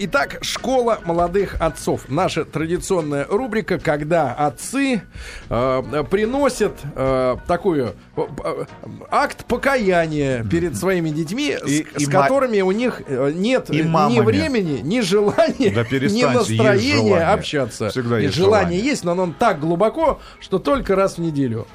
Итак, школа молодых отцов. Наша традиционная рубрика, когда отцы э, приносят э, такую э, акт покаяния перед своими детьми, и, с, и с которыми у них э, нет и ни времени, ни желания, да ни настроения общаться. Всегда есть желание, желание есть, но оно так глубоко, что только раз в неделю.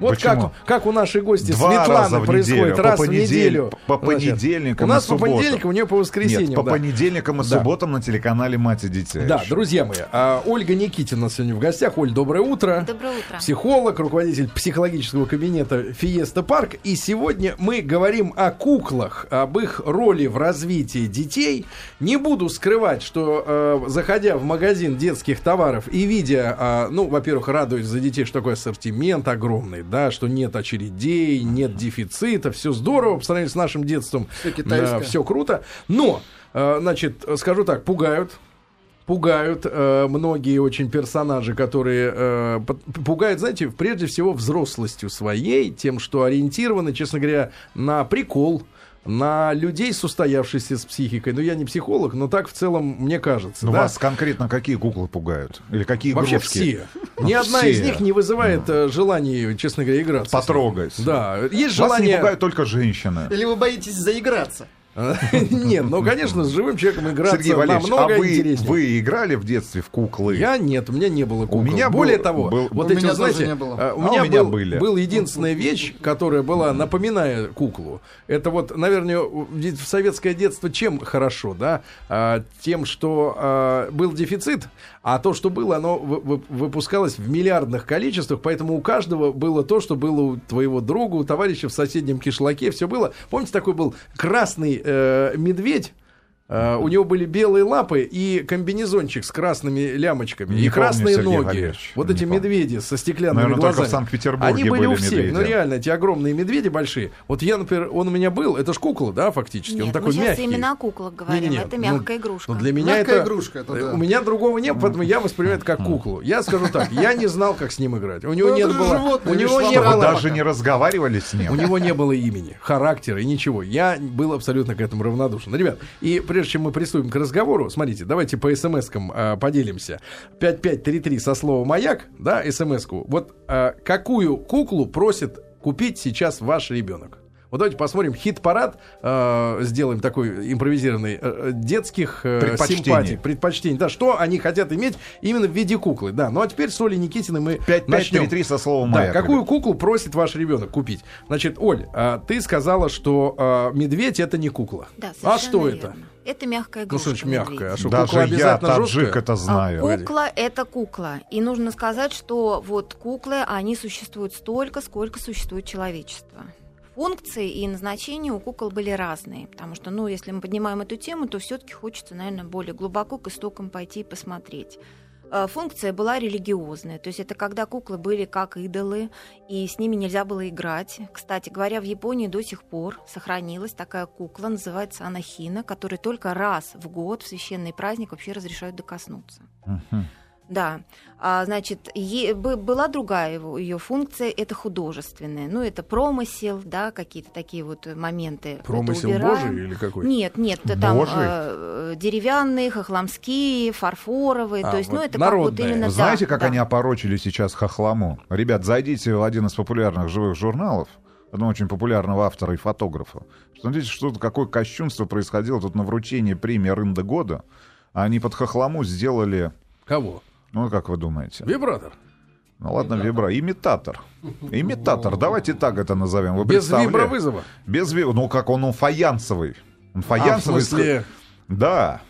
Вот как, как у нашей гости Два Светланы происходит неделю, раз в неделю. По понедельникам У нас по понедельникам, у нее по воскресеньям. Нет, по да. понедельникам и да. субботам на телеканале «Мать и детей». Да, еще. друзья мои, а, Ольга Никитина сегодня в гостях. Оль, доброе утро. Доброе утро. Психолог, руководитель психологического кабинета «Фиеста Парк». И сегодня мы говорим о куклах, об их роли в развитии детей. Не буду скрывать, что э, заходя в магазин детских товаров и видя, э, ну, во-первых, радуюсь за детей, что такой ассортимент огромный, да, что нет очередей, нет дефицита, все здорово по сравнению с нашим детством. Все китайское. все круто. Но, э, значит, скажу так, пугают, пугают э, многие очень персонажи, которые э, пугают, знаете, прежде всего взрослостью своей, тем, что ориентированы, честно говоря, на прикол, на людей с устоявшейся с психикой. Ну, я не психолог, но так в целом мне кажется. Ну, да? вас конкретно какие куклы пугают? Или какие Вообще игрушки? все. Ни одна из них не вызывает э, желания, честно говоря, играться. Потрогать. Да. Есть желание... Вас не пугают только женщины. Или вы боитесь заиграться? Нет, ну, конечно, с живым человеком играться Сергей Валерьевич, намного а вы, интереснее. вы играли в детстве в куклы? Я нет, у меня не было кукол. У меня Более был, того, был, вот эти, знаете, не было. А, у, а меня у меня был, были. был единственная вещь, которая была, напоминая куклу. Это вот, наверное, в советское детство чем хорошо, да? А, тем, что а, был дефицит, а то, что было, оно выпускалось в миллиардных количествах, поэтому у каждого было то, что было у твоего друга, у товарища в соседнем кишлаке, все было. Помните, такой был красный э, медведь, Uh, у него были белые лапы и комбинезончик с красными лямочками не и красные Сергей ноги. Валерьевич, вот эти помню. медведи со стеклянными Наверное, глазами. Только в Санкт-Петербурге Они были, были у всех. Медведи. Ну реально, эти огромные медведи большие. Вот я, например, он у меня был. Это ж кукла, да, фактически. Нет, он такой мы мягкий. именно о куклах говорим. Не, не, не. Это мягкая ну, игрушка. Ну, для меня мягкая это игрушка. Это да. У меня другого нет, поэтому я воспринимаю это как куклу. Я скажу так, я не знал, как с ним играть. У него ну, нет было. У него не было. даже не разговаривали с ним. У него не было имени, характера и ничего. Я был абсолютно к этому равнодушен. Ребят, и прежде чем мы приступим к разговору, смотрите давайте по смс-кам э, поделимся. 5533 со словом «Маяк», да, смс-ку. Вот э, какую куклу просит купить сейчас ваш ребенок? Вот давайте посмотрим хит-парад, э, сделаем такой импровизированный э, э детских э, симпатий, предпочтений. Да, что они хотят иметь именно в виде куклы. Да, ну а теперь с Олей Никитиной мы 5, начнем. 5, 3, 3 со словом. Да, какую куклу просит ваш ребенок купить? Значит, Оль, э, ты сказала, что э, медведь это не кукла. Да, а что верно. это? Это мягкая игрушка. Ну, что мягкая? А что, Даже кукла я, таджик, это знаю. А кукла — это кукла. И нужно сказать, что вот куклы, они существуют столько, сколько существует человечество функции и назначения у кукол были разные, потому что, ну, если мы поднимаем эту тему, то все-таки хочется, наверное, более глубоко к истокам пойти и посмотреть. Э, функция была религиозная, то есть это когда куклы были как идолы, и с ними нельзя было играть. Кстати говоря, в Японии до сих пор сохранилась такая кукла, называется анахина, которой только раз в год в священный праздник вообще разрешают докоснуться. Uh-huh. Да, а, значит, е, была другая его, ее функция, это художественная. Ну, это промысел, да, какие-то такие вот моменты. Промысел Божий или какой? Нет, нет, там э, деревянные, хохламские, фарфоровые, а, то есть, ну, вот ну, это народное. как вот именно... Знаете, да, как да. они опорочили сейчас хохламу? Ребят, зайдите в один из популярных живых журналов, одного очень популярного автора и фотографа. Смотрите, что какое кощунство происходило тут на вручении премии Рында года. Они под хохламу сделали... Кого? Ну, как вы думаете? Вибратор. Ну ладно, вибра. Имитатор. Имитатор. Давайте так это назовем. Вы Без вибровызова? Без вибра. Ну как он, он фаянсовый. Он фаянсовый. А, в смысле... Да.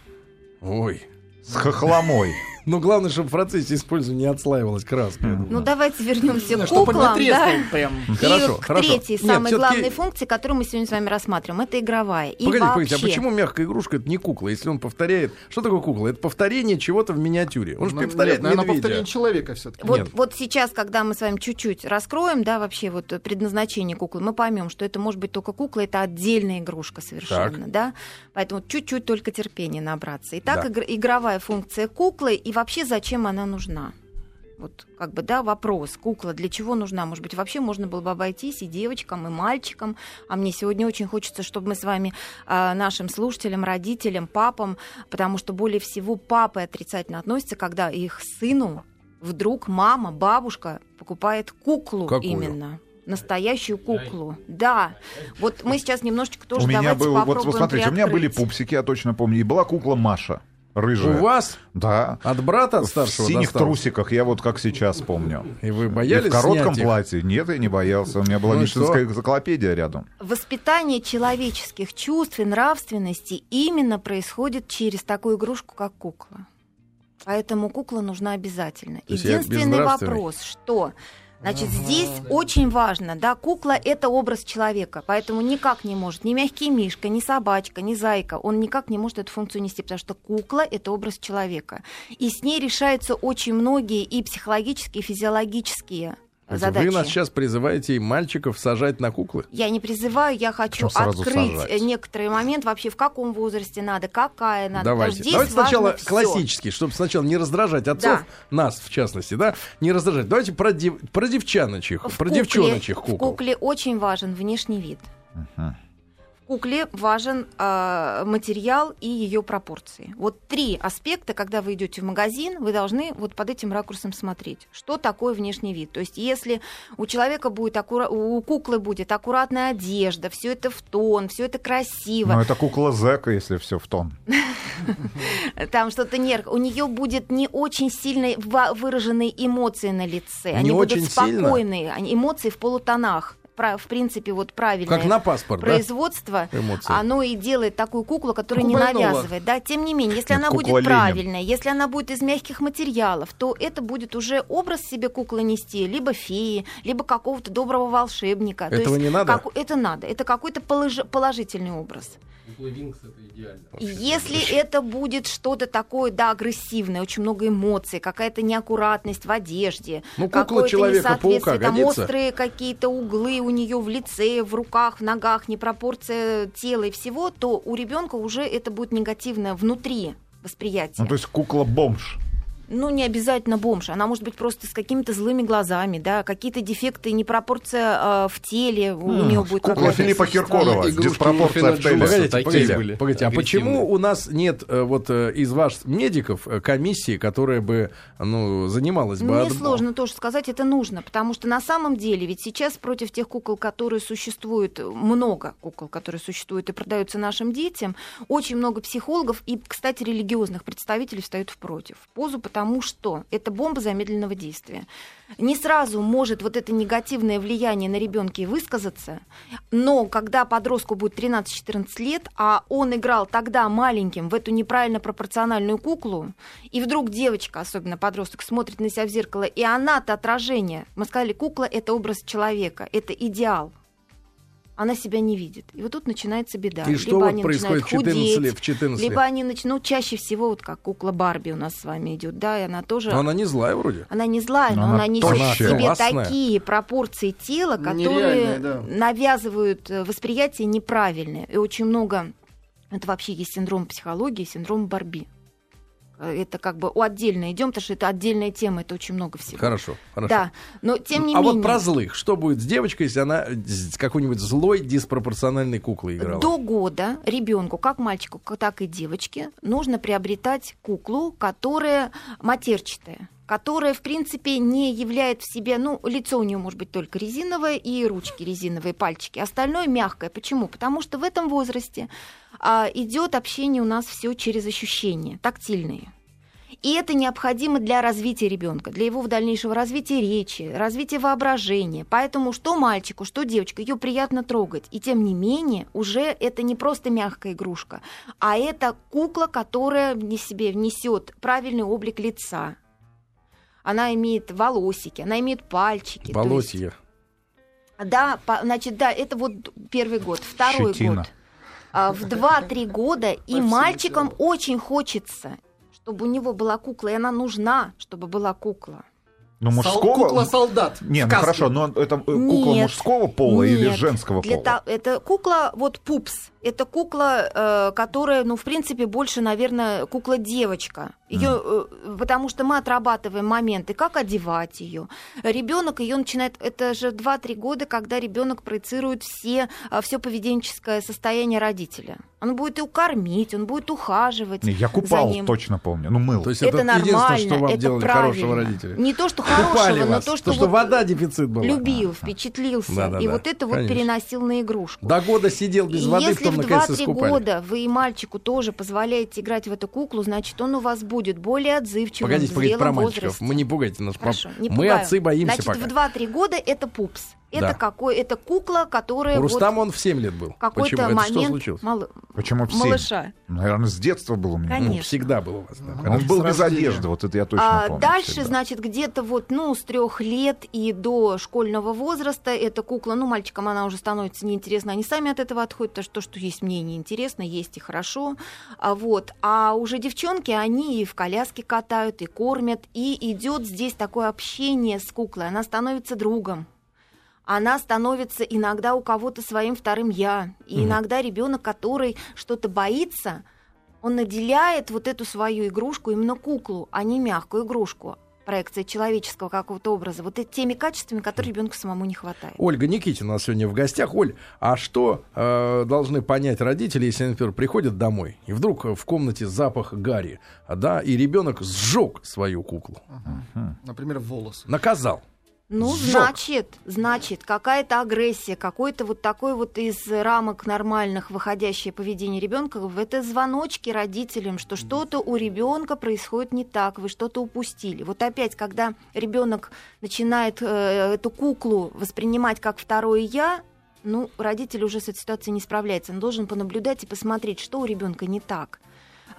Ой. С хохломой. Но главное, чтобы в процессе использования не отслаивалась краска. Ну, давайте вернемся к куклам. Да? Прям. Хорошо, и к хорошо. третьей, Нет, самой главной функции, которую мы сегодня с вами рассматриваем, это игровая. И погодите, вообще... погодите, а почему мягкая игрушка это не кукла, если он повторяет... Что такое кукла? Это повторение чего-то в миниатюре. Он же ну, повторяет нет, медведя. повторение человека все-таки. Вот, вот сейчас, когда мы с вами чуть-чуть раскроем, да, вообще вот предназначение куклы, мы поймем, что это может быть только кукла, это отдельная игрушка совершенно, так. да. Поэтому чуть-чуть только терпения набраться. Итак, да. игровая функция куклы и вообще зачем она нужна? Вот как бы, да, вопрос, кукла для чего нужна? Может быть, вообще можно было бы обойтись и девочкам, и мальчикам. А мне сегодня очень хочется, чтобы мы с вами, а, нашим слушателям, родителям, папам, потому что более всего папы отрицательно относятся, когда их сыну вдруг мама, бабушка покупает куклу Какую? именно настоящую куклу. Да. Вот мы сейчас немножечко тоже у меня давайте был, вот, попробуем вот смотрите, у меня были пупсики, я точно помню, и была кукла Маша, рыжая. У вас Да. от брата от В старшего синих досталось? трусиках, я вот как сейчас помню. И вы И боялись в коротком снять их? платье. Нет, я не боялся. У меня была Ну и медицинская энциклопедия рядом. Воспитание человеческих чувств и нравственности именно происходит через такую игрушку, как кукла. Поэтому кукла нужна обязательно. Единственный вопрос, что Значит, здесь очень важно, да, кукла – это образ человека, поэтому никак не может ни мягкий мишка, ни собачка, ни зайка, он никак не может эту функцию нести, потому что кукла – это образ человека. И с ней решаются очень многие и психологические, и физиологические задачи. Вы нас сейчас призываете и мальчиков сажать на куклы? Я не призываю, я хочу открыть сажать. э, некоторый момент вообще в каком возрасте надо, какая надо. Давайте. Что Давайте здесь сначала всё. классический, чтобы сначала не раздражать отцов, Да. нас в частности, да, не раздражать. Давайте про, дев- про девчаночих, В про кукле- девчоночих В кукол. кукле очень важен внешний вид. Мгм. Кукле важен а, материал и ее пропорции. Вот три аспекта, когда вы идете в магазин, вы должны вот под этим ракурсом смотреть, что такое внешний вид. То есть, если у человека будет аккура- у куклы будет аккуратная одежда, все это в тон, все это красиво, Ну, это кукла Зека, если все в тон. там что-то нерв, у нее будет не очень сильно ва- выраженные эмоции на лице, Не они очень будут спокойные, они- эмоции в полутонах. В принципе, вот правильное Как на паспорт, да? производство, Эмоции. оно и делает такую куклу, которая не Кукла Энола. навязывает. Да, тем не менее, если она будет правильная, если она будет из мягких материалов, то это будет уже образ себе куклы нести, либо феи, либо какого-то доброго волшебника. То Этого есть не надо? как- это надо. Это какой-то полож- положительный образ. И Если это будет что-то такое, да, агрессивное, очень много эмоций, какая-то неаккуратность в одежде, Ну, какое-то несоответствие, там годится? острые какие-то углы у нее в лице, в руках, в ногах, непропорция тела и всего, то у ребенка уже это будет негативное внутри восприятие. Ну, то есть кукла-бомж. Ну, не обязательно бомж. Она может быть просто с какими-то злыми глазами, да, какие-то дефекты, непропорция э, в теле у, М, нее будет кукла Филиппа существовать. Киркорова. Диспропорция в теле. Погодите, погодите, были погодите, а почему у нас нет э, вот э, из ваших медиков э, комиссии, которая бы ну, занималась бы... Мне от- сложно тоже сказать, это нужно, потому что на самом деле ведь сейчас против тех кукол, которые существуют, много кукол, которые существуют и продаются нашим детям, очень много психологов и, кстати, религиозных представителей встают в против позу, потому что это бомба замедленного действия. Не сразу может вот это негативное влияние на ребенка и высказаться, но когда подростку будет 13-14 лет, а он играл тогда маленьким в эту неправильно пропорциональную куклу, и вдруг девочка, особенно подросток, смотрит на себя в зеркало, и она-то отражение. Мы сказали, кукла — это образ человека, это идеал. Она себя не видит. И вот тут начинается беда. И что либо вот они происходит в начинают 14 худеть, лет? В 14 либо они начнут, чаще всего, вот как кукла Барби у нас с вами идет, да, и она тоже... Но она не злая вроде. Она не злая, Но но, она она несет в себе Классная. такие пропорции тела, которые Нереальная, да. навязывают э, восприятие неправильное. И очень много... Это вообще есть синдром психологии, синдром Барби. Э, Это как бы у отдельно идем, потому что это отдельная тема, это очень много всего. Хорошо, хорошо. Да, но тем не а менее... вот про злых. Что будет с девочкой, если она с какой-нибудь злой диспропорциональной куклой играла? До года ребенку, как мальчику, так и девочке, нужно приобретать куклу, которая матерчатая которая, в принципе, не являет в себе, ну, лицо у нее может быть только резиновое и ручки резиновые, пальчики. Остальное мягкое. Почему? Потому что в этом возрасте а, идет общение у нас все через ощущения, тактильные. И это необходимо для развития ребенка, для его дальнейшего развития речи, развития воображения. Поэтому что мальчику, что девочка, ее приятно трогать. И тем не менее, уже это не просто мягкая игрушка, а это кукла, которая в себе внесет правильный облик лица. Она имеет волосики, она имеет пальчики. то есть- да, по- значит, да, это вот первый год. Второй Щетина. год. А, В 2-3 года и мальчикам очень хочется, чтобы у него была кукла, и она нужна, чтобы была кукла. Ну, Сол- мужского... Кукла-солдат. Не, ну хорошо, но это э, кукла Нет. мужского пола или Нет. женского Для пола? та- Это кукла, вот пупс. Это кукла, э, которая, ну, в принципе, больше, наверное, кукла-девочка. Ее, э, потому что мы отрабатываем моменты, как одевать ее. Ребенок ее начинает, это же 2-3 года, когда ребенок проецирует все, все поведенческое состояние родителя. Он будет его кормить, он будет ухаживать. Я за купал, ним. точно помню. Ну, мыл. То есть это, это, единственное, нормально, что вам это делали правильно. хорошего родителя. Не то, что Купали хорошего, но вас, то, что, что вот вода дефицит была. любил, впечатлился. Да-да-да, и вот это вот конечно. переносил на игрушку. До года сидел без И воды, если потом в наконец 2-3 искупали. года вы и мальчику тоже позволяете играть в эту куклу, значит, он у вас будет более отзывчивым Погодите, погодите, про мальчиков. возрасте. Мы не пугайте нас. пап. Хорошо, не Мы пугаю. отцы боимся Значит, пока. в 2-3 года это пупс. Это Да. какой? Это кукла, которая У вот Рустама он в 7 лет был. какой-то Почему? Это что момент случилось? мал- Почему в семь? малыша. Наверное, с детства был у меня. Конечно. Ну, всегда был у вас. да. Он был без одежды, вот это я точно А помню. дальше, всегда. значит, где-то вот, ну, с трех лет и до школьного возраста эта кукла, ну, мальчикам она уже становится неинтересна, они сами от этого отходят, потому что то, что есть мне неинтересно, есть и хорошо, а вот, а уже девчонки, они и в коляске катают, и кормят, и идет здесь такое общение с куклой, она становится другом, она становится иногда у кого-то своим вторым я. И Мгм. иногда ребенок, который что-то боится, он наделяет вот эту свою игрушку именно куклу, а не мягкую игрушку. Проекция человеческого какого-то образа. Вот теми качествами, которые ребенку самому не хватает. Ольга Никитина у нас сегодня в гостях. Оль, а что э, должны понять родители, если, они, например, приходят домой, и вдруг в комнате запах гари, да, и ребенок сжег свою куклу, Например, волосы. наказал. Ну, Сжёг. значит, значит, какая-то агрессия, какой-то вот такой вот из рамок нормальных выходящее поведение ребенка, это звоночки родителям, что что-то у ребенка происходит не так, вы что-то упустили. Вот опять, когда ребенок начинает э, эту куклу воспринимать как второе я, ну, родитель уже с этой ситуацией не справляется. Он должен понаблюдать и посмотреть, что у ребенка не так.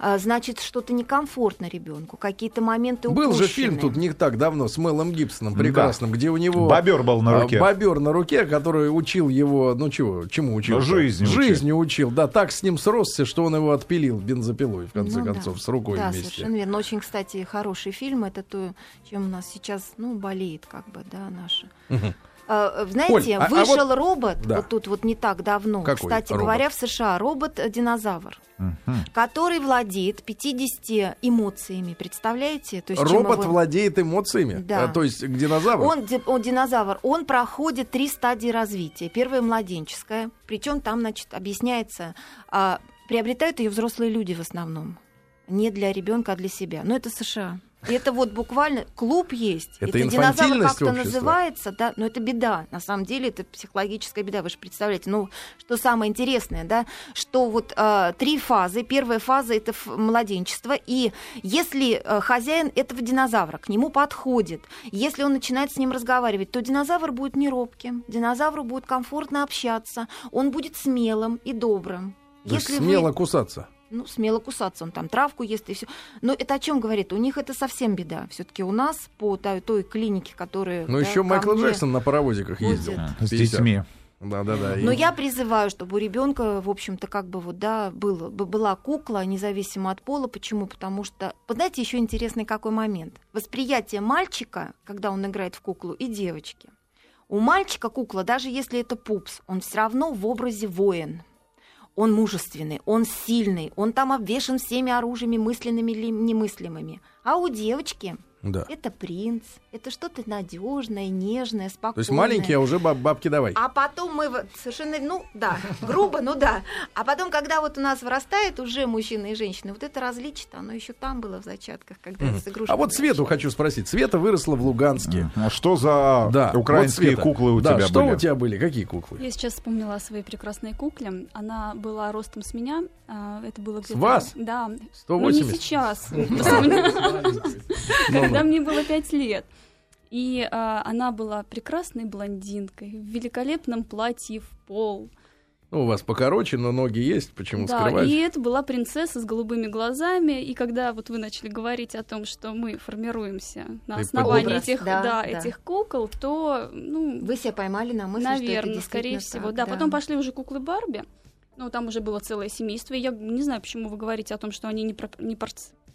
А, Значит, что-то некомфортно ребенку, какие-то моменты Был же упущены. фильм тут не так давно с Мелом Гибсоном прекрасным, где у него Бобер был на а, руке. бобер на руке, который учил его, ну чего, чему учил? Ну, жизни учил. Жизнью учил. Да, так с ним сросся, что он его отпилил бензопилой, в конце Ну да. концов, с рукой да, вместе. совершенно верно. Очень, кстати, хороший фильм. Это то, чем у нас сейчас, ну, болеет, как бы, да, наша. Мгм. А, Знаете, Оль, а- а вышел вот- робот, Да. вот тут вот не так давно, Какой кстати робот? говоря, в США, робот-динозавр, Мгм. который владеет 50 эмоциями, представляете? То есть Робот его- владеет эмоциями, Да. А, то есть к динозавру. Он, он динозавр, он проходит три стадии развития. Первая младенческая, причем там, значит, объясняется, а, приобретают ее взрослые люди в основном, не для ребенка, а для себя. Но это США. И это вот буквально клуб есть. Это динозавр инфантильность как-то называется, да, но это беда. На самом деле это психологическая беда, вы же представляете. Ну, что самое интересное, да, что вот а, три фазы. Первая фаза это младенчество, и если а, хозяин этого динозавра к нему подходит, если он начинает с ним разговаривать, то динозавр будет не робким, динозавру будет комфортно общаться, он будет смелым и добрым. То Если вы- смело кусаться. Ну, смело кусаться, он там травку ест и все. Но это о чем говорит? У них это совсем беда. Все-таки у нас по той, той клинике, которая. Ну, да, еще Майкл мне- Джексон на паровозиках ездил. С 50. детьми. Да, да, да. Но я призываю, чтобы у ребенка, в общем-то, как бы вот, да, было, бы- была кукла, независимо от пола. Почему? Потому что, вы знаете, еще интересный какой момент. Восприятие мальчика, когда он играет в куклу, и девочки. У мальчика кукла, даже если это пупс, он все равно в образе воин. Он мужественный, он сильный, он там обвешен всеми оружиями, мысленными или немыслимыми. А у девочки Да. это принц, это что-то надежное, нежное, спокойное. То есть маленькие, а уже баб- бабки давай. А потом мы вот совершенно, ну да, грубо, ну да. А потом, когда вот у нас вырастает уже мужчина и женщина, вот это различие, оно еще там было в зачатках, когда Мгм. с игрушками. А вот Свету хочу спросить. Света выросла в Луганске. А что за Да, украинские вот, Света. куклы у Да, тебя что были? у тебя были? Какие куклы? Я сейчас вспомнила о своей прекрасной кукле. Она была ростом с меня. а, Это было где-то... вас? Да. Ну, не 180? сейчас. Когда мне было пять лет. И а, она была прекрасной блондинкой, в великолепном платье в пол. Ну, у вас покороче, но ноги есть. Почему да, скрывать? и это была принцесса с голубыми глазами. И когда вот вы начали говорить о том, что мы формируемся на Ты основании Образ, этих, да, да, да. этих кукол, то, ну, Вы себя поймали на мысли, что это Наверное, скорее действительно всего. так, да. потом пошли уже куклы Барби. Ну, там уже было целое семейство. И я не знаю, почему вы говорите о том, что они не, про- не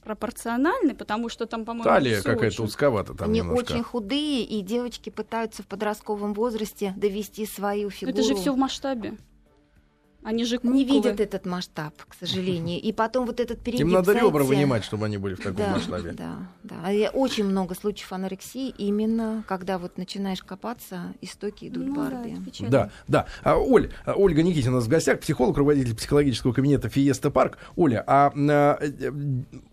порц- пропорциональны, потому что там, по-моему, Талия какая-то очень- узковата там Они немножко. очень худые, и девочки пытаются в подростковом возрасте довести свою Но фигуру. Это же все в масштабе. Они же куклы. Не видят этот масштаб, к сожалению. И потом вот этот перегиб, Им надо ребра знаете, вынимать, чтобы они были в таком да, масштабе. Да, да. А я- очень много случаев анорексии, именно когда вот начинаешь копаться, истоки идут Ну да, Барби. печально. Да, да. А, Оль, Ольга Никитина у нас в гостях, психолог, руководитель психологического кабинета Фиеста Парк. Оля, а, а,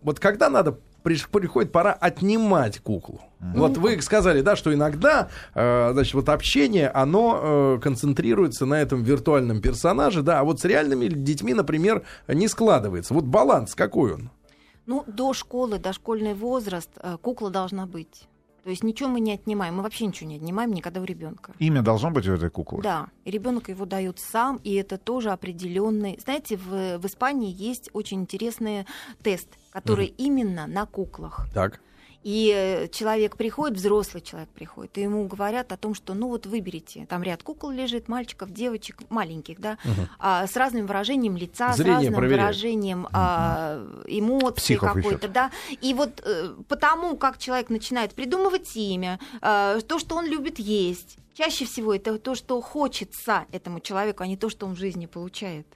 вот когда надо приходит пора отнимать куклу. Вот вы сказали, да, что иногда, э, значит, вот общение, оно э, концентрируется на этом виртуальном персонаже, да, а вот с реальными детьми, например, не складывается. Вот баланс какой он? Ну, до школы, дошкольный возраст э, кукла должна быть. То есть ничего мы не отнимаем. Мы вообще ничего не отнимаем никогда у ребенка. Имя должно быть у этой куклы? Да, и ребенок его дает сам, и это тоже определенный. Знаете, в, в Испании есть очень интересный тест, который именно на куклах. Так. И э, человек приходит, взрослый человек приходит, и ему говорят о том, что ну вот выберите, там ряд кукол лежит, мальчиков, девочек, маленьких, да, а, с разным выражением лица, Зрение с разным проверяют. выражением а, эмоций какой-то, да. И вот э, потому, как человек начинает придумывать имя, э, то, что он любит есть, чаще всего это то, что хочется этому человеку, а не то, что он в жизни получает.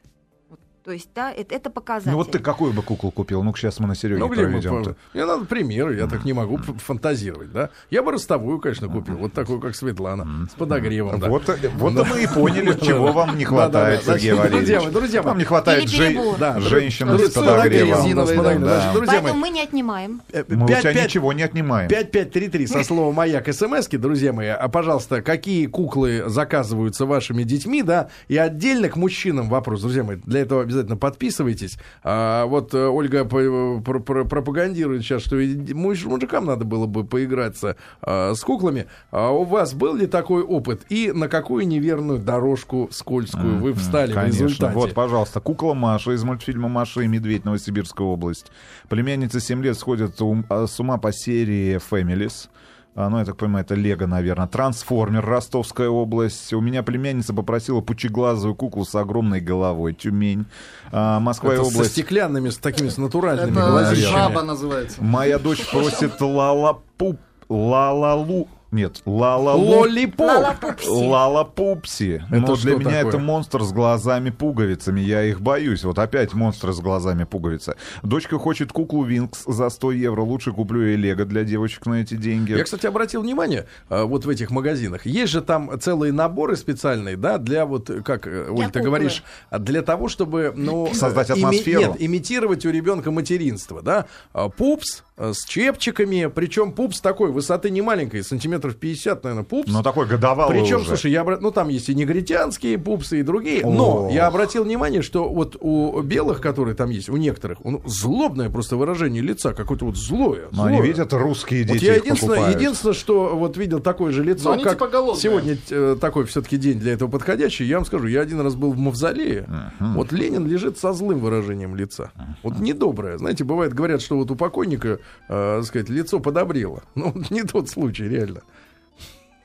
То есть, да, это, это показатель. Ну вот ты какую бы куклу купил? Ну-ка сейчас мы на Сереге Ну, где мы проведем. по- Мне надо примеры, я так не могу фантазировать, да? Я бы ростовую, конечно, купил, вот такую, как Светлана, с подогревом, да. Вот, э, вот мы и поняли, чего вам не Да, хватает, да, да. Сергей Валерьевич. друзья мои, друзья мои. Вам не хватает. Да, женщин с подогревом. да, Да. друзья Поэтому мы не отнимаем. э, Мы у тебя ничего не отнимаем. 5533 со словом «Маяк» смски, друзья мои, а, пожалуйста, какие куклы заказываются вашими детьми, да, и отдельно к мужчинам вопрос, друзья мои, для этого обязательно подписывайтесь. А, вот э, Ольга про- пропагандирует сейчас, что мужикам надо было бы поиграться а, с куклами. А у вас был ли такой опыт? И на какую неверную дорожку скользкую вы встали в Конечно. результате? Вот, пожалуйста, кукла Маша из мультфильма «Маша и медведь» Новосибирская область. Племянница 7 лет сходит а, с ума по серии «Фэмилис». А, Ну, я так понимаю, это Лего, наверное. Трансформер, Ростовская область. У меня племянница попросила пучеглазую куклу с огромной головой. Тюмень. А, Москва и Это со область. стеклянными, с такими, с натуральными Это глазищами. жаба называется. Моя дочь просит лалапуп. Лалалу. Нет, лалалу. Лолипоп. Lalaloopsy. Это Но что для меня такое? это монстр с глазами-пуговицами. Я их боюсь. Вот опять монстр с глазами-пуговицами. Дочка хочет куклу Winx за 100 евро. Лучше куплю ей Лего для девочек на эти деньги. Я, кстати, обратил внимание, а, вот в этих магазинах, есть же там целые наборы специальные, да, для вот, как, э, Оль, ты говоришь, а для того, чтобы, ну... Создать э, ими- атмосферу. нет, имитировать у ребенка материнство, да. А, Пупс с чепчиками, причем пупс такой, высоты не маленькой, сантиметров 50, наверное, пупс. Но такой годовалый Причем, уже. слушай, я обра- ну там есть и негритянские пупсы, и другие. Но О. я обратил внимание, что вот у белых, которые там есть, у некоторых, ну, злобное просто выражение лица, какое-то вот злое. Но они злое. видят, русские Вот дети я их единственное, покупают. единственное, что вот видел такое же лицо, Но они как типа голодные. сегодня э, такой все-таки день для этого подходящий. Я вам скажу, я один раз был в Мавзолее. Вот Ленин лежит со злым выражением лица. Вот недоброе. Знаете, бывает, говорят, что вот у покойника, э, так сказать, лицо подобрело. Ну, не тот случай, реально.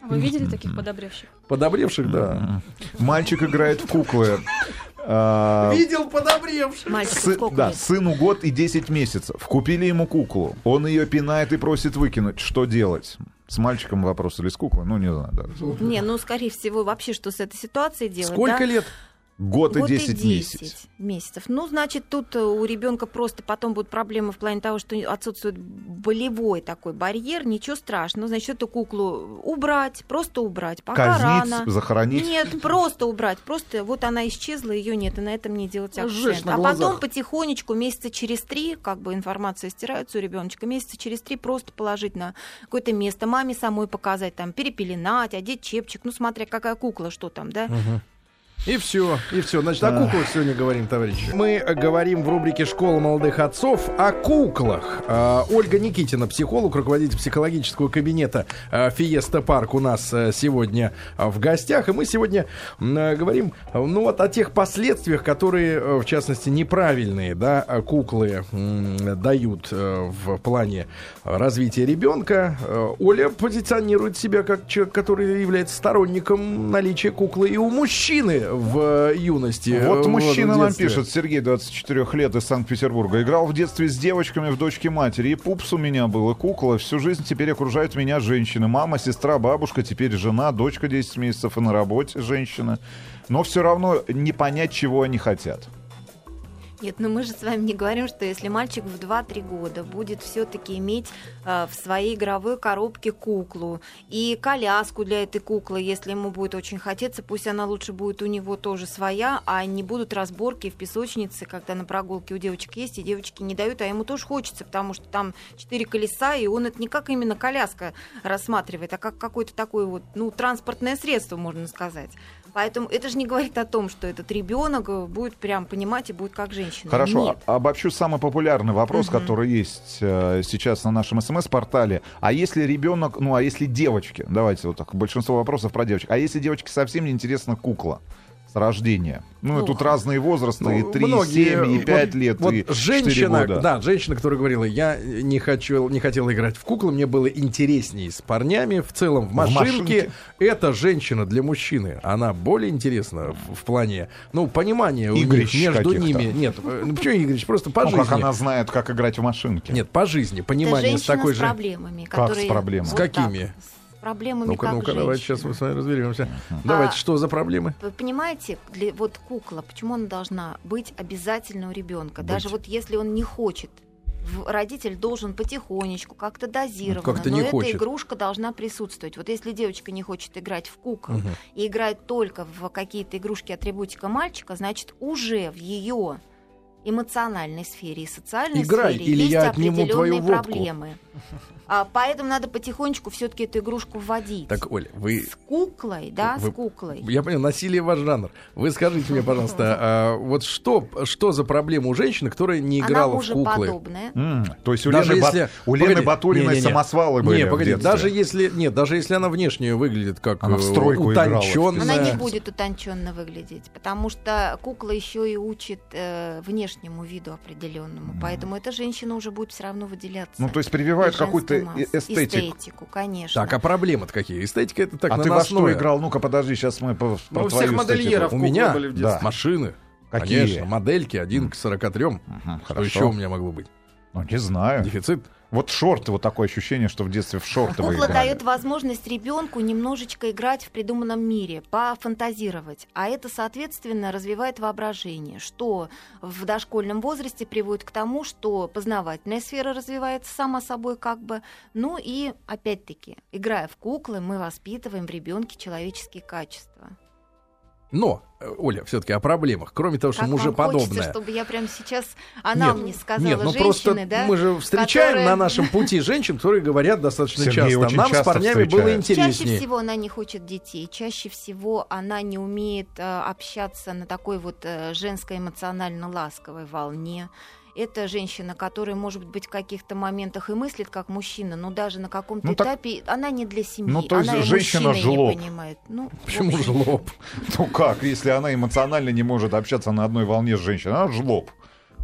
А Вы видели таких подобревших? Подобревших, да. Мальчик играет в куклы. А, Видел подобревших. Мальчик, Сы- да, сыну год и 10 месяцев. Купили ему куклу. Он ее пинает и просит выкинуть. Что делать? С мальчиком вопрос или с куклой? Ну, не знаю. да. Не, ну, скорее всего, вообще, что с этой ситуацией делать, Сколько да? лет? Год, Год и 10, месяцев. месяцев. Ну, значит, тут э, у ребенка просто потом будут проблемы в плане того, что отсутствует болевой такой барьер. Ничего страшного. Значит, эту куклу убрать, просто убрать. Пока Казнить, рано. захоронить. Нет, просто убрать. Просто вот она исчезла, ее нет, и на этом не делать акцент. А потом потихонечку, месяца через три, как бы информация стирается у ребеночка, месяца через три просто положить на какое-то место, маме самой показать, там, перепеленать, одеть чепчик, ну, смотря какая кукла, что там, да. И все, и все. Значит, о куклах сегодня говорим, товарищи. Мы говорим в рубрике «Школа молодых отцов» о куклах. А, Ольга Никитина, психолог, руководитель психологического кабинета а, Фиеста Парк у нас э, сегодня а, в гостях. И мы сегодня э, говорим, ну вот, о тех последствиях, которые, э, в частности, неправильные, да, куклы дают в плане развития ребенка. Оля позиционирует себя как человек, который является сторонником наличия куклы и у мужчины в юности. Вот в мужчина нам пишет, Сергей, 24 лет, из Санкт-Петербурга. Играл в детстве с девочками в дочке матери. И пупс у меня был, и кукла. Всю жизнь теперь окружают меня женщины. Мама, сестра, бабушка, теперь жена, дочка 10 месяцев и на работе женщина. Но все равно не понять, чего они хотят. Нет, но мы же с вами не говорим, что если мальчик в 2-3 года будет все-таки иметь э, в своей игровой коробке куклу и коляску для этой куклы, если ему будет очень хотеться, пусть она лучше будет у него тоже своя, а не будут разборки в песочнице, когда на прогулке у девочек есть, и девочки не дают, а ему тоже хочется, потому что там четыре колеса, и он это не как именно коляска рассматривает, а как какое-то такое вот, ну, транспортное средство, можно сказать. Поэтому это же не говорит о том, что этот ребенок будет прям понимать и будет как женщина. Хорошо, Нет. а- обобщу самый популярный вопрос, Мгм. который есть э, сейчас на нашем смс-портале. А если ребенок, ну а если девочки, давайте вот так, большинство вопросов про девочек. А если девочке совсем не интересна кукла с рождения? Ну, и тут разные возрасты, и Ну, 3, и многие, 7, и вот- 5 лет, вот и 4 женщина, года. да, женщина, которая говорила, я не хочу, не хотела играть в куклы, мне было интереснее с парнями в целом в машинке. машинке. Эта женщина для мужчины, она более интересна в, в плане, ну, понимания у них Игрищ между ними. Нет, э, ну почему игрищ? Просто по Ну, жизни. как она знает, как играть в машинке. Нет, по жизни, понимание с такой с же. проблемами. Как с которые проблемами? С вот какими? так, с проблемами Ну-ка, как ну-ка, давайте сейчас мы с вами разберемся. Давайте, А, что за проблемы? Вы понимаете, для, вот кукла, почему она должна быть обязательно у ребенка? Даже вот если он не хочет, родитель должен потихонечку, как-то дозированно, как-то но не эта хочет. игрушка должна присутствовать. Вот если девочка не хочет играть в кукол Мгм. и играет только в какие-то игрушки атрибутика мальчика, значит уже в ее эмоциональной сфере и социальной Играй, сфере или есть я отниму твою водку. проблемы. А, поэтому надо потихонечку все-таки эту игрушку вводить. Так, Оля, вы С куклой, да, Вы- с куклой. Я понял, насилие ваш жанр. Вы скажите мне, пожалуйста, а вот что, что за проблема у женщины, которая не Она играла в куклы? мужеподобная. М, то есть у Даже Лены, если- у Лены погоди, Батуриной самосвалы были Не, погоди, даже если нет, даже если она внешне выглядит как Она в э, стройку играла утонченная. Она не будет утонченно выглядеть, потому что кукла еще и учит э, внешнему виду определенному. Поэтому эта женщина уже будет все равно выделяться. Ну, то есть прививают какую-то эстетику. Эстетику, конечно. Так, а проблемы-то какие? Эстетика это так а ты во что наносное. играл? Ну-ка, подожди, сейчас мы по, про Ну, у твою всех модельеров У меня? были в Да. детстве. Машины. Какие? Конечно, модельки 1 к 43. Мгм, Что хорошо. еще у меня могло быть? Ну, не знаю. Дефицит? Вот шорты, вот такое ощущение, что в детстве в шорты Кукла играли. дает возможность ребенку немножечко играть в придуманном мире, пофантазировать. А это, соответственно, развивает воображение, что в дошкольном возрасте приводит к тому, что познавательная сфера развивается сама собой как бы. Ну и, опять-таки, играя в куклы, мы воспитываем в ребенке человеческие качества. Но, э, Оля, все-таки о проблемах. Кроме того, что Как вам мужеподобная. хочется, чтобы я прямо сейчас, она Нет, мне сказала, Нет, ну женщины, просто да? мы же встречаем которые- на нашем пути женщин, которые говорят достаточно Сергей часто. очень Нам с часто парнями было встречает. Чаще интереснее. всего она не хочет детей, чаще всего она не умеет э, общаться на такой вот э, женской эмоционально ласковой волне. Это женщина, которая, может быть, в каких-то моментах и мыслит как мужчина, но даже на каком-то Ну, так- этапе она не для семьи. Ну, то есть она женщина жлоб. не понимает. Ну, Почему общем, жлоб? Ну как, если она эмоционально не может общаться на одной волне с женщиной? Она жлоб.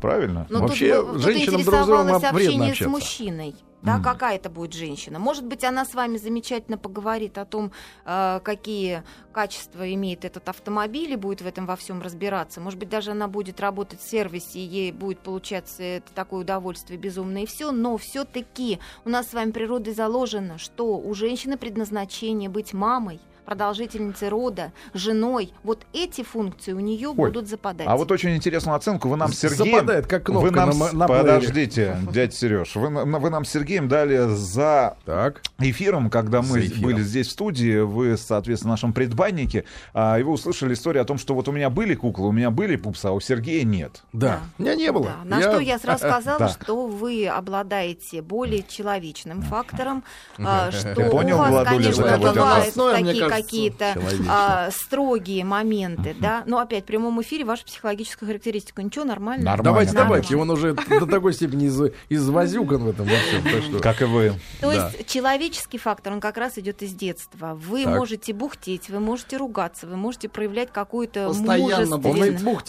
Правильно? Но Вообще, тут, женщинам друг с другом вредно общение с общаться. мужчиной. Да, Мгм. какая это будет женщина? Может быть, она с вами замечательно поговорит о том, э, какие качества имеет этот автомобиль и будет в этом во всем разбираться. Может быть, даже она будет работать в сервисе, и ей будет получаться это такое удовольствие безумное и все. Но все-таки у нас с вами природой заложено, что у женщины предназначение быть мамой, продолжительницей рода, женой. Вот эти функции у нее будут западать. А вот очень интересную оценку вы нам с Сергеем... Западает, как кнопка вы нам... на на. Подождите, дядя Сереж. Вы, вы нам с Сергеем дали за Так. эфиром, когда мы эфиром. были здесь в студии, вы, соответственно, в нашем предбаннике, а, и вы услышали историю о том, что вот у меня были куклы, у меня были пупсы, а у Сергея нет. Да. У меня не было. Да. На что я сразу сказала, Да. что вы обладаете более человечным фактором, а, что у вас, конечно, бывают такие какие-то а, строгие моменты, да. Но опять в прямом эфире ваша психологическая характеристика. Ничего, нормально. Нормально. Давайте, Нормально. давайте. Он уже до такой степени из, извозюкан в этом во всем. Так что... Как и вы. То Да. есть человеческий фактор, он как раз идет из детства. Вы Так. можете бухтеть, вы можете ругаться, вы можете проявлять какую-то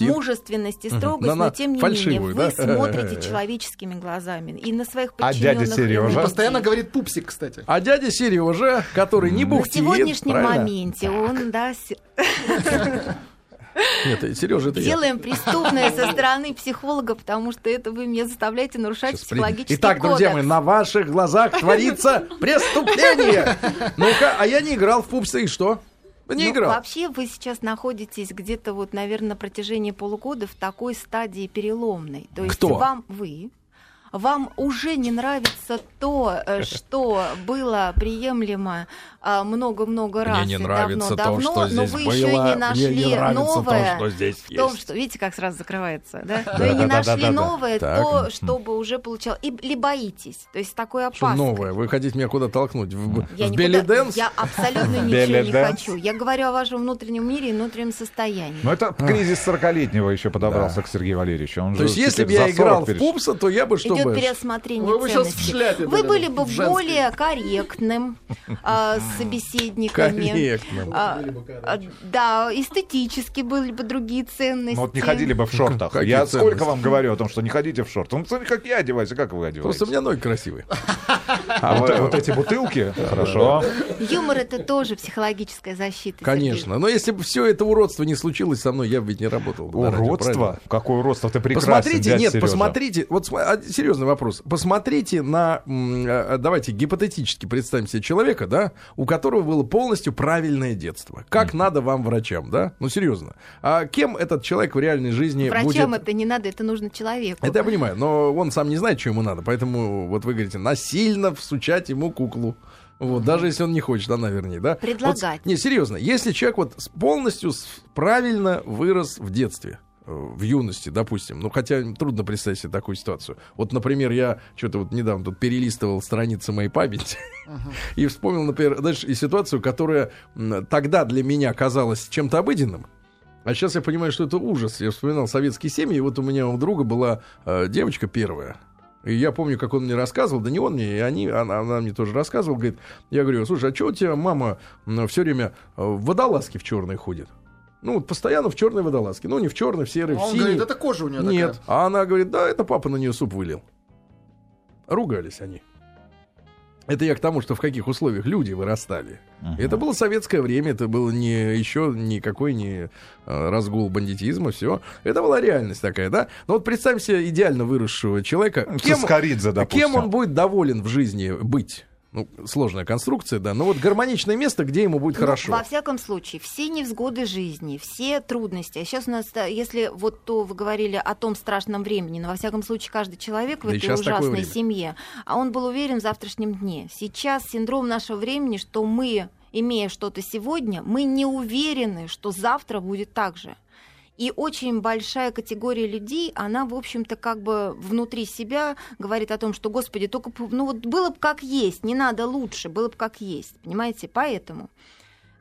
мужественность, и строгость, На- но на тем не менее вы смотрите человеческими глазами и на своих А подчиненных. дядя Сережа? на Постоянно говорит пупсик, кстати. А дядя Сережа, который не На бухтит, сегодняшнем правильно? Моменте он, да, Нет, Сережа, это я. Делаем преступное со стороны психолога, потому что это вы меня заставляете нарушать Сейчас психологический Итак, друзья мои, кодекс. на ваших глазах творится преступление. Ну-ка, а я не играл в пупсы, и что? Не Ну, играл. Вообще вы сейчас находитесь где-то вот, наверное, на протяжении полугода в такой стадии переломной. То есть Кто? вам вы вам уже не нравится то, э, что было приемлемо а, много-много раз. Мне не и нравится давно, то, давно, что но здесь вы было. еще не Мне нашли не нравится новое. то, что здесь в том, есть. что видите, как сразу закрывается, да? Да, Вы не да, да, нашли да, да. новое, то, чтобы уже получал, и, или боитесь, то есть такой опаской. новое? Вы хотите меня куда толкнуть? В, дэнс? Я абсолютно ничего не хочу. Я говорю о вашем внутреннем мире и внутреннем состоянии. Ну, это кризис 40-летнего еще подобрался к Сергею Валерьевичу. То есть, если бы я за 40 играл в пупса, то я бы что Идет бы... переосмотрение Вы в ценностей. шляпе Вы были, бы в женской. более корректным а, собеседниками. Корректно. А, а, да, эстетически были бы другие ценности. Ну, вот не ходили бы в шортах. Какие Я ценности? сколько вам говорю о том, что не ходите в шорт. Ну, смотри, как я одеваюсь, а как вы одеваетесь? Просто у меня ноги красивые. А вот, вот эти бутылки? Хорошо. Юмор это тоже психологическая защита. Конечно. Но если бы все это уродство не случилось со мной, я бы ведь не работал. Уродство? Какое уродство? Ты прекрасен, Посмотрите, нет, Сережа. посмотрите, вот а, серьезный вопрос. Посмотрите на, м, а, давайте гипотетически представим себе человека, да, у которого было полностью правильное детство. Как надо вам врачам, да? Ну серьезно. А кем этот человек в реальной жизни Врачам будет? это не надо, это нужно человеку. Это я понимаю, но он сам не знает, что ему надо, поэтому вот вы говорите, насильно всучать ему куклу. Вот, даже если он не хочет, она вернее, да? Предлагать. Вот, не, серьезно, если человек вот полностью правильно вырос в детстве, э, в юности, допустим, ну хотя трудно представить себе такую ситуацию. Вот, например, я что-то вот недавно тут перелистывал страницы моей памяти и вспомнил, например, знаешь, и ситуацию, которая тогда для меня казалась чем-то обыденным, а сейчас я понимаю, что это ужас. Я вспоминал советские семьи, и вот у меня у друга была э, девочка первая. И я помню, как он мне рассказывал, да не он мне, и они, она, она мне тоже рассказывала, говорит, я говорю, слушай, а что у тебя мама все время э, в водолазке в черной ходит? Ну, вот постоянно в черной водолазке. Ну, не в черной, в серой, А в Он синей. говорит, это кожа у нее Нет. такая. А она говорит, да, это папа на нее суп вылил. Ругались они. Это я к тому, что в каких условиях люди вырастали. Мгм. Это было советское время, это было не еще никакой не э, разгул бандитизма, все. Это была реальность такая, да? Но вот представим себе идеально выросшего человека. Кем, Соскоридзе, допустим. кем он будет доволен в жизни быть? Ну, сложная конструкция, да. Но вот гармоничное место, где ему будет Ну, хорошо. Во всяком случае, все невзгоды жизни, все трудности. А сейчас у нас, если вот то вы говорили о том страшном времени, но во всяком случае каждый человек в Да этой ужасной семье, а он был уверен в завтрашнем дне. Сейчас синдром нашего времени, что мы, имея что-то сегодня, мы не уверены, что завтра будет так же. И очень большая категория людей, она, в общем-то, как бы внутри себя говорит о том, что, господи, только, ну вот было бы как есть, не надо лучше, было бы как есть, понимаете? Поэтому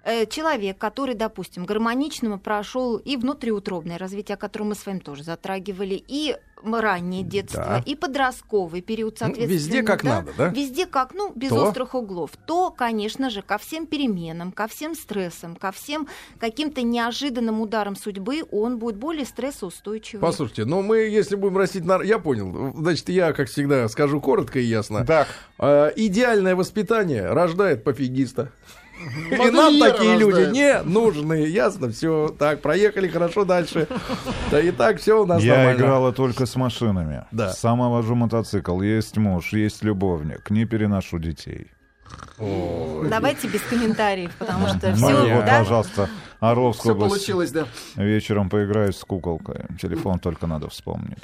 э, человек, который, допустим, гармонично прошел и внутриутробное развитие, о котором мы с вами тоже затрагивали, и раннее детство, Да. и подростковый период, Ну, соответственно. везде как надо, да? Везде как, ну, без То? острых углов. То, конечно же, ко всем переменам, ко всем стрессам, ко всем каким-то неожиданным ударам судьбы он будет более стрессоустойчивый. Послушайте, ну мы, если будем растить... нар- Я понял. Значит, я, как всегда, скажу коротко и ясно. Так, Э, идеальное воспитание рождает пофигиста. И нам такие люди не нужны. Ясно, все. Так, проехали хорошо дальше. Да и так все у нас я играла только с машинами. Да. Сама вожу мотоцикл. Есть муж, есть любовник. Не переношу детей. Давайте без комментариев, потому что все, и вот, да? пожалуйста, Оровскую Все область. получилось, да. Вечером поиграю с куколкой. Телефон только надо вспомнить.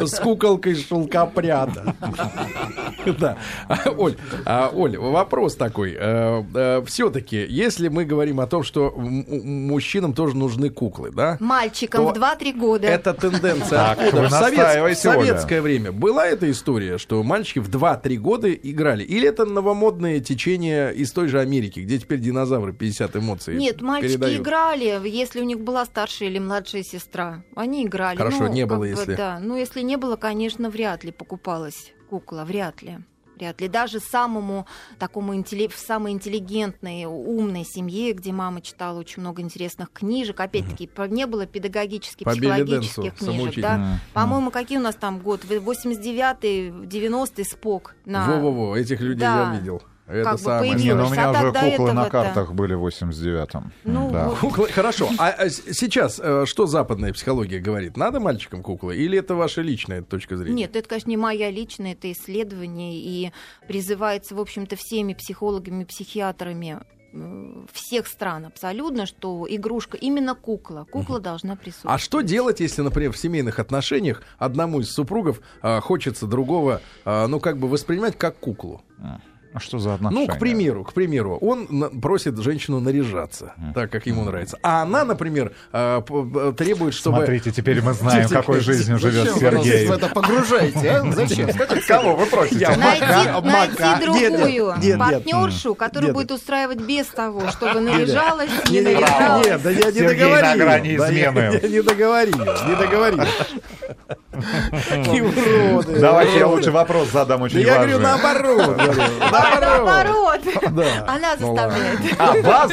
С куколкой шелкопряда. Да. А, Оль, а, Оль, вопрос такой. Все-таки, если мы говорим о том, что мужчинам тоже нужны куклы, да? Мальчикам в 2-3 года. Эта тенденция В, советское время была эта история, что мальчики в 2-3 года играли? Или это новомодное течение из той же Америки, где теперь динозавры 50 эмоций Нет, мальчики передают? играли, если у них была старшая или младшая сестра. Они играли. Хорошо, Ну, не было, бы, если. Да, ну если не было, конечно, вряд ли покупалась кукла, вряд ли. Вряд ли. Даже самому такому интелли- в самой интеллигентной, умной семье, где мама читала очень много интересных книжек, опять-таки, не было педагогических, По психологических Дэнсу, книжек. Да? М, По-моему, какие у нас там год? 89-й, 90-й спок на... Во-во-во, этих людей Да. я видел. Это как бы самое появилось. Не, ну у а меня уже тогда куклы на этого-то- картах были в 89-м. Ну, да. вот. Куклы, хорошо. А, а сейчас э, что западная психология говорит? Надо мальчикам куклы? Или это ваша личная точка зрения? Нет, это, конечно, не моя личная, это исследование, и призывается, в общем-то, всеми психологами, психиатрами э, всех стран абсолютно, что игрушка, именно кукла, кукла должна присутствовать. А что делать, если, например, в семейных отношениях одному из супругов а, хочется другого, а, ну, как бы воспринимать как куклу? А что за отношения? Ну, к примеру, к примеру, он просит женщину наряжаться, так как ему нравится. А она, например, п- п- требует, чтобы... Смотрите, теперь мы знаем, какой жизнью живет вы Сергей. в это погружаете, а? Зачем? Кого вы просите? Я Найти, Мака, найти Мака. Нет, нет, другую партнершу, которая Нет. будет устраивать без того, чтобы наряжалась, не наряжалась. нет, да я не договорил. на грани Да я- измены. я не договорил, не договорил. Давайте я лучше вопрос задам Да очень я важный. говорю наоборот. говорю, Наоборот. Наоборот. Она Ну заставляет. А, вас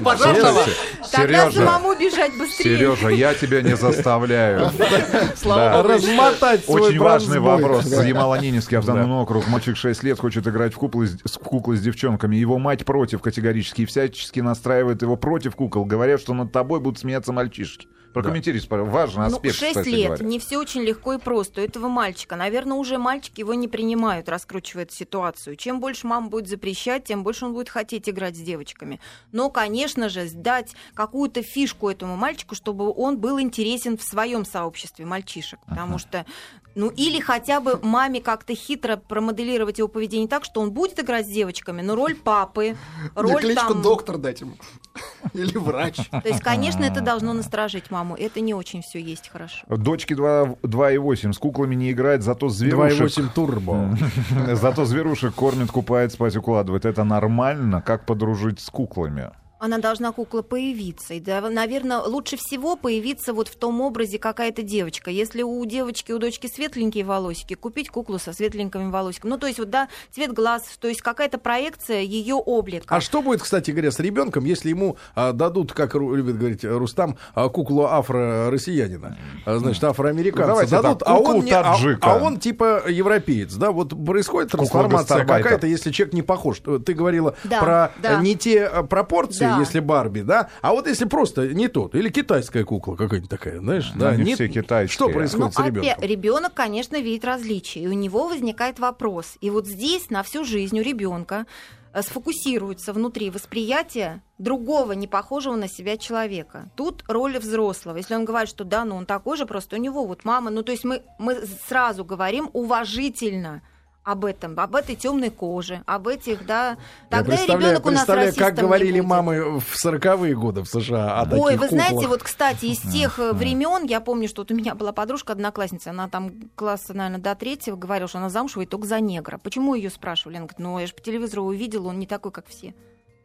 пожарного? Тогда Сережа, самому бежать быстрее. Сережа, я тебя не заставляю. Размотать Очень важный вопрос. Да. Ямало-Ненецкий автономный округ. Мальчик 6 лет хочет играть в куклы, с- с- в куклы с девчонками. Его мать против категорически и всячески настраивает его против кукол. Говорят, что над тобой будут смеяться мальчишки. Прокомментируйте, пожалуйста. Важный Ну, аспект, 6 кстати лет, говоря. не все очень легко и просто. У этого мальчика, наверное, уже мальчики его не принимают, раскручивает ситуацию. Чем больше мама будет запрещать, тем больше он будет хотеть играть с девочками. Но, конечно же, дать какую-то фишку этому мальчику, чтобы он был интересен в своем сообществе мальчишек. Потому что, ну, или хотя бы маме как-то хитро промоделировать его поведение так, что он будет играть с девочками, но роль папы, Мне роль кличку там... доктор дать ему. Или врач. То есть, конечно, это должно насторожить маму. Это не очень все есть хорошо. Дочке 2 2,8 с куклами не играет, зато зверушек... 2,8 турбо. Зато зверушек кормит, купает, спать укладывает. Это нормально? Как подружить с куклами? Она должна кукла появиться. И, да, наверное, лучше всего появиться вот в том образе какая-то девочка. Если у девочки, у дочки светленькие волосики, купить куклу со светленькими волосиками. Ну, то есть вот, да, цвет глаз, то есть какая-то проекция ее облика. А что будет, кстати говоря, с ребенком, если ему а, дадут, как ру- любит говорить Рустам, а, куклу афро-россиянина, а, значит, афроамериканца Давайте дадут, так, а, он не- а- а он типа европеец, да? Вот происходит трансформация гастарбайтер. какая-то, если человек не похож. Ты говорила Да, про да. не те э, пропорции, Да. Если Барби, да? А вот если просто не тот, или китайская кукла какая-нибудь такая, знаешь, да? Они не- все китайские. Что Ну, происходит с ребенком? ребенок, конечно, видит различия, и у него возникает вопрос. И вот здесь на всю жизнь у ребенка э, сфокусируется внутри восприятие другого, не похожего на себя человека. Тут роль взрослого. Если он говорит, что да, ну он такой же, просто у него вот мама. Ну, то есть мы, мы сразу говорим уважительно об этом, об этой темной коже, об этих, да. Я Тогда и представляю, ребенок у нас представляю, как говорили будет. мамы в 40-е годы в США о таких Ой, вы знаете, куклах. вот, кстати, из тех э, времен, я помню, что вот у меня была подружка, одноклассница, она там класса, наверное, до третьего говорила, что она замуж выйдет только за негра. Почему ее спрашивали? Она говорит, ну, я же по телевизору увидела, он не такой, как все.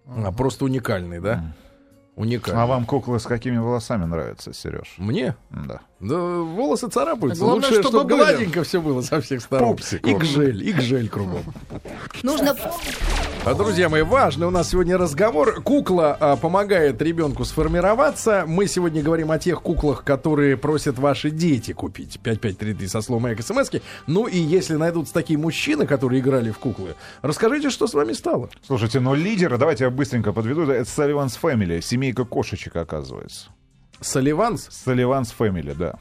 А, просто уникальный, да? Уникальный. А вам куклы с какими волосами нравятся, Сереж? Мне? Да. Да волосы царапаются. Главное, Лучше, чтобы чтобы были. гладенько все было со всех сторон. Пупсик, И гжель, и гжель кругом. Нужно А, Друзья мои, важный у нас сегодня разговор. Кукла а, помогает ребенку сформироваться. Мы сегодня говорим о тех куклах, которые просят ваши дети купить. 5533 со словом «Эк» смски. Ну и если найдутся такие мужчины, которые играли в куклы, расскажите, что с вами стало. Слушайте, ну лидеры, давайте я быстренько подведу. Это Салливанс Family, семейка кошечек, оказывается. Соливанс, Салливанс Family, да.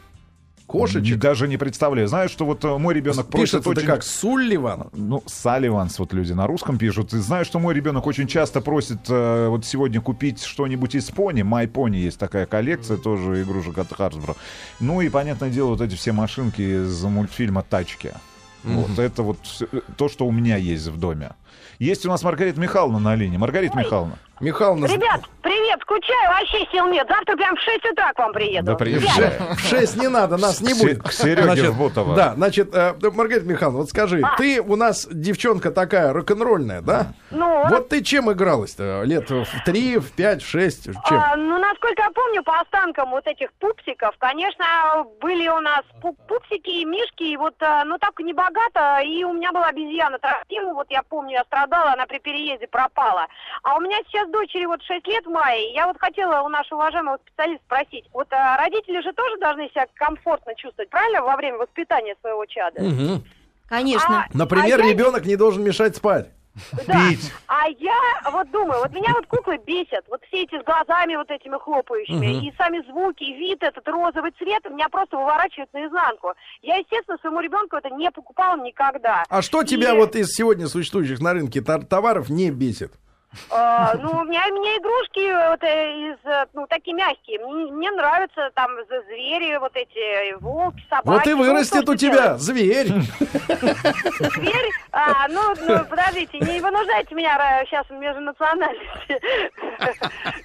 кошечек. Даже не представляю. Знаю, что вот э, мой ребенок просит это очень... как Сулливан. Ну, Салливанс, вот люди на русском пишут. И знаю, что мой ребенок очень часто просит э, вот сегодня купить что-нибудь из пони. My Pony есть такая коллекция, тоже игрушек от Hasbro. Ну и, понятное дело, вот эти все машинки из мультфильма «Тачки». Вот это вот всё- то, что у меня есть в доме. Есть у нас Маргарита Михайловна на линии. Маргарита Михайловна. Михайловна, Ребят, привет, скучаю, вообще сил нет. Завтра прям в 6 утра к вам приеду. Да приезжай. В 6 не надо, нас не будет. К Сереге в Бутово. Да, значит, э, Маргарита Михайловна, вот скажи, ты у нас девчонка такая рок-н-ролльная, да? Ну, Вот ты чем игралась-то? Лет в три, в пять, в шесть? Чем? а, ну, насколько я помню, по останкам вот этих пупсиков, конечно, были у нас пу- пупсики и мишки, и вот, а, ну, так не богато, и у меня была обезьяна Трофима, вот я помню, я страдала, она при переезде пропала. А у меня сейчас дочери вот 6 лет в мае, я вот хотела у нашего уважаемого специалиста спросить, вот а, родители же тоже должны себя комфортно чувствовать, правильно, во время воспитания своего чада? Мгм. Конечно. А- Например, а я- ребенок не должен мешать спать. Да. А я вот думаю, вот меня вот куклы бесят. Вот все эти с глазами вот этими хлопающими. И сами звуки, и вид этот розовый цвет меня просто выворачивает наизнанку. Я, естественно, своему ребенку это не покупала никогда. А что тебя И, вот из сегодня существующих на рынке товаров не бесит? Э, ну, у меня, у меня игрушки вот, э, из, э, ну, такие мягкие. Мне, мне нравятся там звери, вот эти, э, волки, собаки. Вот и Ну, вырастет что у тебя делать? зверь. Зверь? А, ну, ну, подождите, не вынуждайте меня сейчас межнациональности.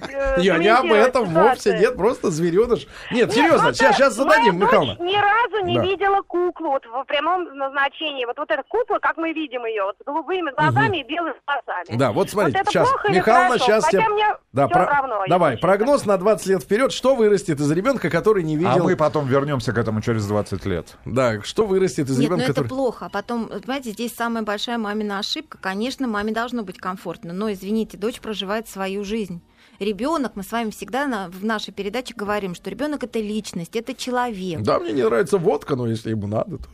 э, Я не об этом вовсе, нет, просто звереныш. Нет, серьезно, сейчас, зададим, Михайловна. ни разу не видела куклу вот в прямом назначении. Вот, эта кукла, как мы видим ее, вот с голубыми глазами и белыми волосами. Да, вот смотрите, сейчас, плохо Михайловна, хорошо? сейчас Хотя тебе... мне Да, про- равно, Давай, прогноз на 20 лет вперед. Что вырастет из ребенка, который не А видел... мы потом вернемся к этому через 20 лет. Да, что вырастет из Нет, ну ребенка, это который... плохо. А потом, понимаете, здесь самая большая мамина ошибка. Конечно, маме должно быть комфортно, но, извините, дочь проживает свою жизнь. Ребенок, мы с вами всегда на- в нашей передаче говорим, что ребенок это личность, это человек. Да, мне не нравится водка, но если ему надо, то...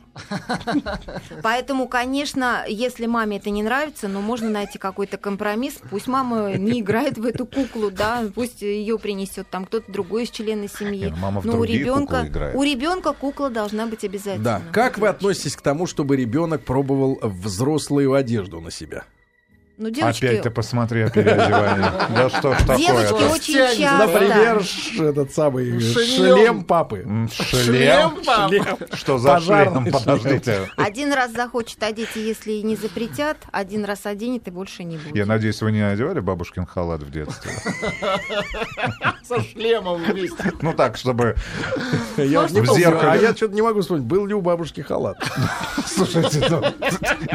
Поэтому, конечно, если маме это не нравится, но можно найти какой-то компромисс. Пусть мама не играет в эту куклу, да, пусть ее принесет там кто-то другой из членов семьи. Не, ну мама но у ребенка, у ребенка кукла должна быть обязательно. Да. Как вы относитесь к тому, чтобы ребенок пробовал взрослую одежду на себя? Ну, девочки, Опять ты посмотри о переодевании. Да что ж девочки такое-то? очень часто. Например, этот самый Шлем. папы. Шлем. Что за шлем? Подождите. Один раз захочет одеть, и если не запретят, один раз оденет и больше не будет. Я надеюсь, вы не одевали бабушкин халат в детстве? Со шлемом вместе. Ну так, чтобы... Я В зеркале. А я что-то не могу вспомнить, был ли у бабушки халат. Слушайте, ну,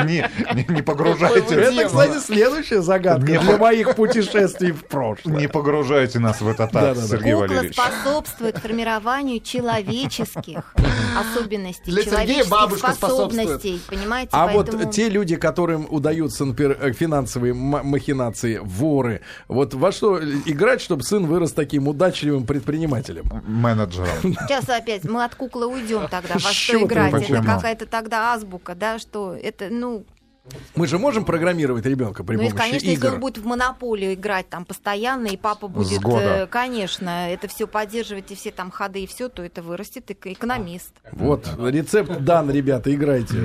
не, не, не погружайте... Это, кстати, следующая загадка Не для по- моих путешествий в прошлое. Не погружайте нас в этот ад, Сергей Кукла Валерьевич. способствует формированию человеческих особенностей, Для человеческих способностей, понимаете? А Поэтому... вот те люди, которым удаются, например, э, финансовые махинации, воры, вот во что играть, чтобы сын вырос таким удачливым предпринимателем? Менеджером. Сейчас опять мы от куклы уйдем тогда. Во что играть? Это какая-то тогда азбука, да, что это, ну, Мы же можем программировать ребенка при ну, если, помощи конечно, если игр. он будет в монополию играть там постоянно, и папа будет, года. э, конечно, это все поддерживать, и все там ходы, и все, то это вырастет эко- экономист. Вот, рецепт дан, ребята, играйте.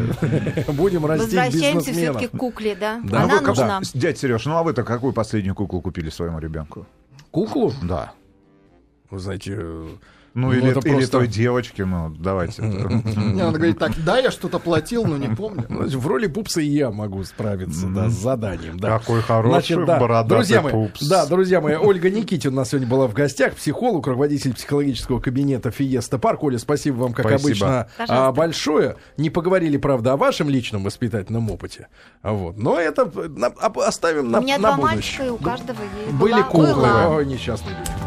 Будем растить Возвращаемся все-таки к кукле, да? Да. Она вы нужна. Дядь Сереж, ну а вы-то какую последнюю куклу купили своему ребенку? Куклу? Да. Вы знаете, Ну, Ну, или, это или просто- той девочке, ну, давайте. Не, он говорит, так, да, я что-то платил, но не помню. значит, в роли пупса и я могу справиться да, с заданием. Да. Какой хороший да, бородатый друзья мои, пупс. Да, друзья мои, Ольга Никитин у нас сегодня была в гостях, психолог, руководитель психологического кабинета Фиеста Парк. Оля, спасибо вам, как обычно, а, большое. Не поговорили, правда, о вашем личном воспитательном опыте. А Вот. Но это на- оставим на, У меня на два будущее. мальчика, и у каждого есть. Были куклы. Ой, несчастные люди.